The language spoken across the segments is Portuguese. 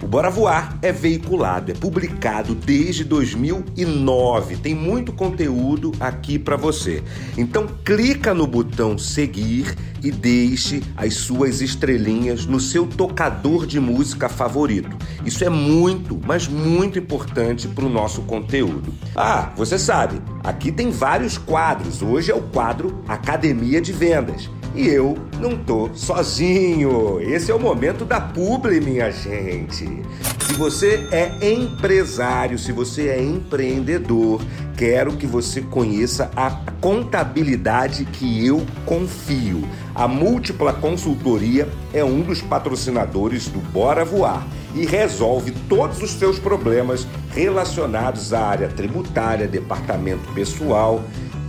O Bora Voar é veiculado, é publicado desde 2009. Tem muito conteúdo aqui para você. Então clica no botão seguir e deixe as suas estrelinhas no seu tocador de música favorito. Isso é muito, mas muito importante para o nosso conteúdo. Ah, você sabe, aqui tem vários quadros. Hoje é o quadro Academia de Vendas. E eu não tô sozinho. Esse é o momento da publi, minha gente. Se você é empresário, se você é empreendedor, quero que você conheça a contabilidade que eu confio. A Múltipla Consultoria é um dos patrocinadores do Bora Voar e resolve todos os seus problemas relacionados à área tributária, departamento pessoal.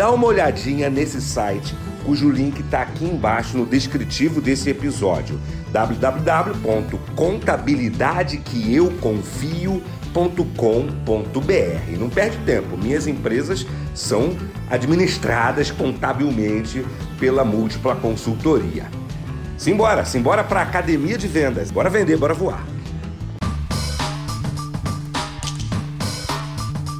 Dá uma olhadinha nesse site cujo link está aqui embaixo no descritivo desse episódio www.contabilidadequeeuconfio.com.br. Não perde tempo, minhas empresas são administradas contabilmente pela múltipla consultoria. Simbora, simbora para a academia de vendas. Bora vender, bora voar.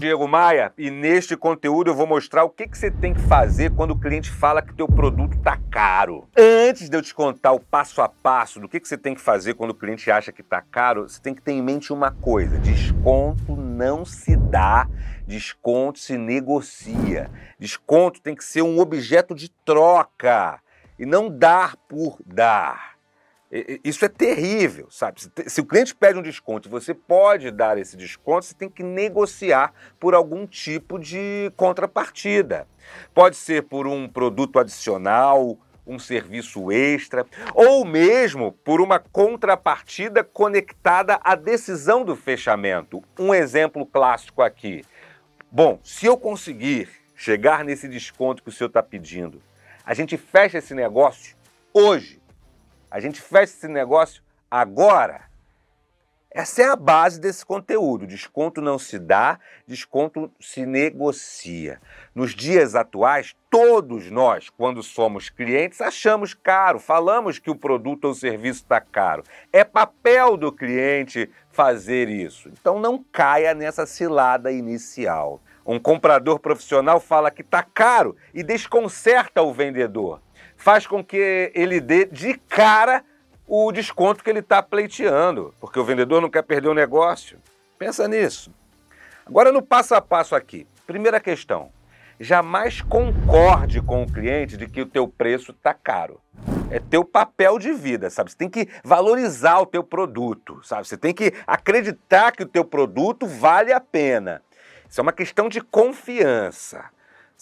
Diego Maia e neste conteúdo eu vou mostrar o que, que você tem que fazer quando o cliente fala que teu produto está caro. Antes de eu te contar o passo a passo do que, que você tem que fazer quando o cliente acha que está caro, você tem que ter em mente uma coisa: desconto não se dá, desconto se negocia. Desconto tem que ser um objeto de troca e não dar por dar. Isso é terrível, sabe? Se o cliente pede um desconto e você pode dar esse desconto, você tem que negociar por algum tipo de contrapartida. Pode ser por um produto adicional, um serviço extra, ou mesmo por uma contrapartida conectada à decisão do fechamento. Um exemplo clássico aqui. Bom, se eu conseguir chegar nesse desconto que o senhor está pedindo, a gente fecha esse negócio hoje a gente fecha esse negócio agora. Essa é a base desse conteúdo. Desconto não se dá, desconto se negocia. Nos dias atuais, todos nós, quando somos clientes, achamos caro, falamos que o produto ou serviço está caro. É papel do cliente fazer isso. Então não caia nessa cilada inicial. Um comprador profissional fala que está caro e desconcerta o vendedor faz com que ele dê de cara o desconto que ele está pleiteando, porque o vendedor não quer perder o negócio. Pensa nisso. Agora, no passo a passo aqui. Primeira questão. Jamais concorde com o cliente de que o teu preço está caro. É teu papel de vida, sabe? Você tem que valorizar o teu produto, sabe? Você tem que acreditar que o teu produto vale a pena. Isso é uma questão de confiança.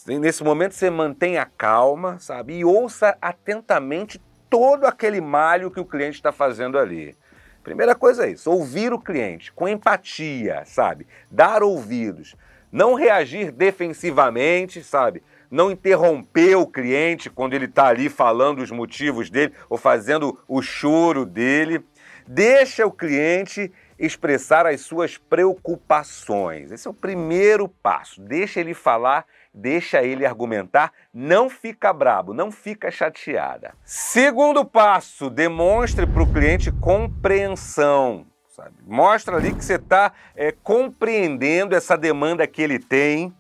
Nesse momento você mantém a calma, sabe? E ouça atentamente todo aquele malho que o cliente está fazendo ali. Primeira coisa é isso, ouvir o cliente com empatia, sabe? Dar ouvidos. Não reagir defensivamente, sabe? Não interromper o cliente quando ele está ali falando os motivos dele ou fazendo o choro dele. Deixa o cliente expressar as suas preocupações. Esse é o primeiro passo. Deixa ele falar deixa ele argumentar, não fica brabo, não fica chateada. Segundo passo, demonstre para o cliente compreensão. Sabe? Mostra ali que você está é, compreendendo essa demanda que ele tem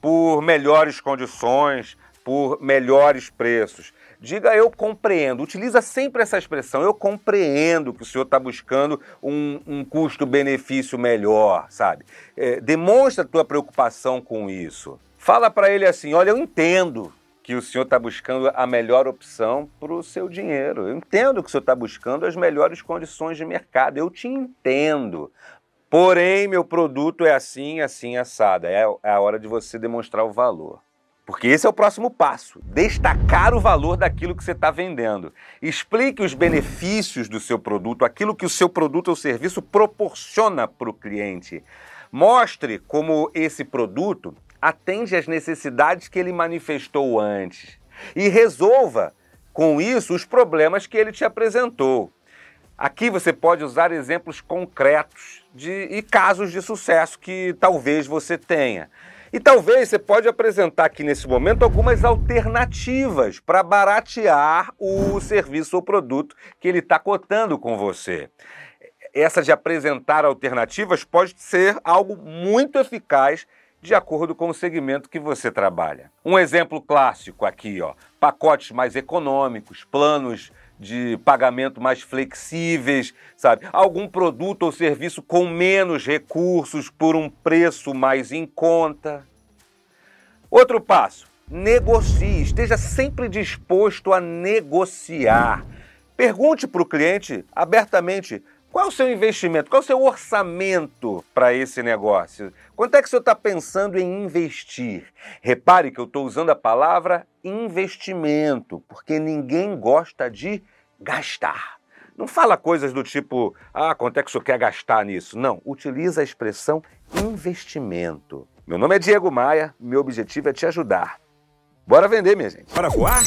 por melhores condições, por melhores preços. Diga eu compreendo. Utiliza sempre essa expressão. Eu compreendo que o senhor está buscando um, um custo-benefício melhor, sabe? É, demonstra a tua preocupação com isso. Fala para ele assim: olha, eu entendo que o senhor está buscando a melhor opção para o seu dinheiro. Eu entendo que o senhor está buscando as melhores condições de mercado. Eu te entendo. Porém, meu produto é assim, assim, assado. É, é a hora de você demonstrar o valor. Porque esse é o próximo passo: destacar o valor daquilo que você está vendendo. Explique os benefícios do seu produto, aquilo que o seu produto ou serviço proporciona para o cliente. Mostre como esse produto atende às necessidades que ele manifestou antes e resolva com isso os problemas que ele te apresentou. Aqui você pode usar exemplos concretos de, e casos de sucesso que talvez você tenha. E talvez você pode apresentar aqui nesse momento algumas alternativas para baratear o serviço ou produto que ele está cotando com você. Essa de apresentar alternativas pode ser algo muito eficaz de acordo com o segmento que você trabalha. Um exemplo clássico aqui, ó, pacotes mais econômicos, planos de pagamento mais flexíveis, sabe? Algum produto ou serviço com menos recursos por um preço mais em conta. Outro passo: negocie, esteja sempre disposto a negociar. Pergunte para o cliente abertamente qual é o seu investimento? Qual é o seu orçamento para esse negócio? Quanto é que o senhor está pensando em investir? Repare que eu estou usando a palavra investimento, porque ninguém gosta de gastar. Não fala coisas do tipo, ah, quanto é que o senhor quer gastar nisso? Não, utiliza a expressão investimento. Meu nome é Diego Maia, meu objetivo é te ajudar. Bora vender, minha gente. Para voar?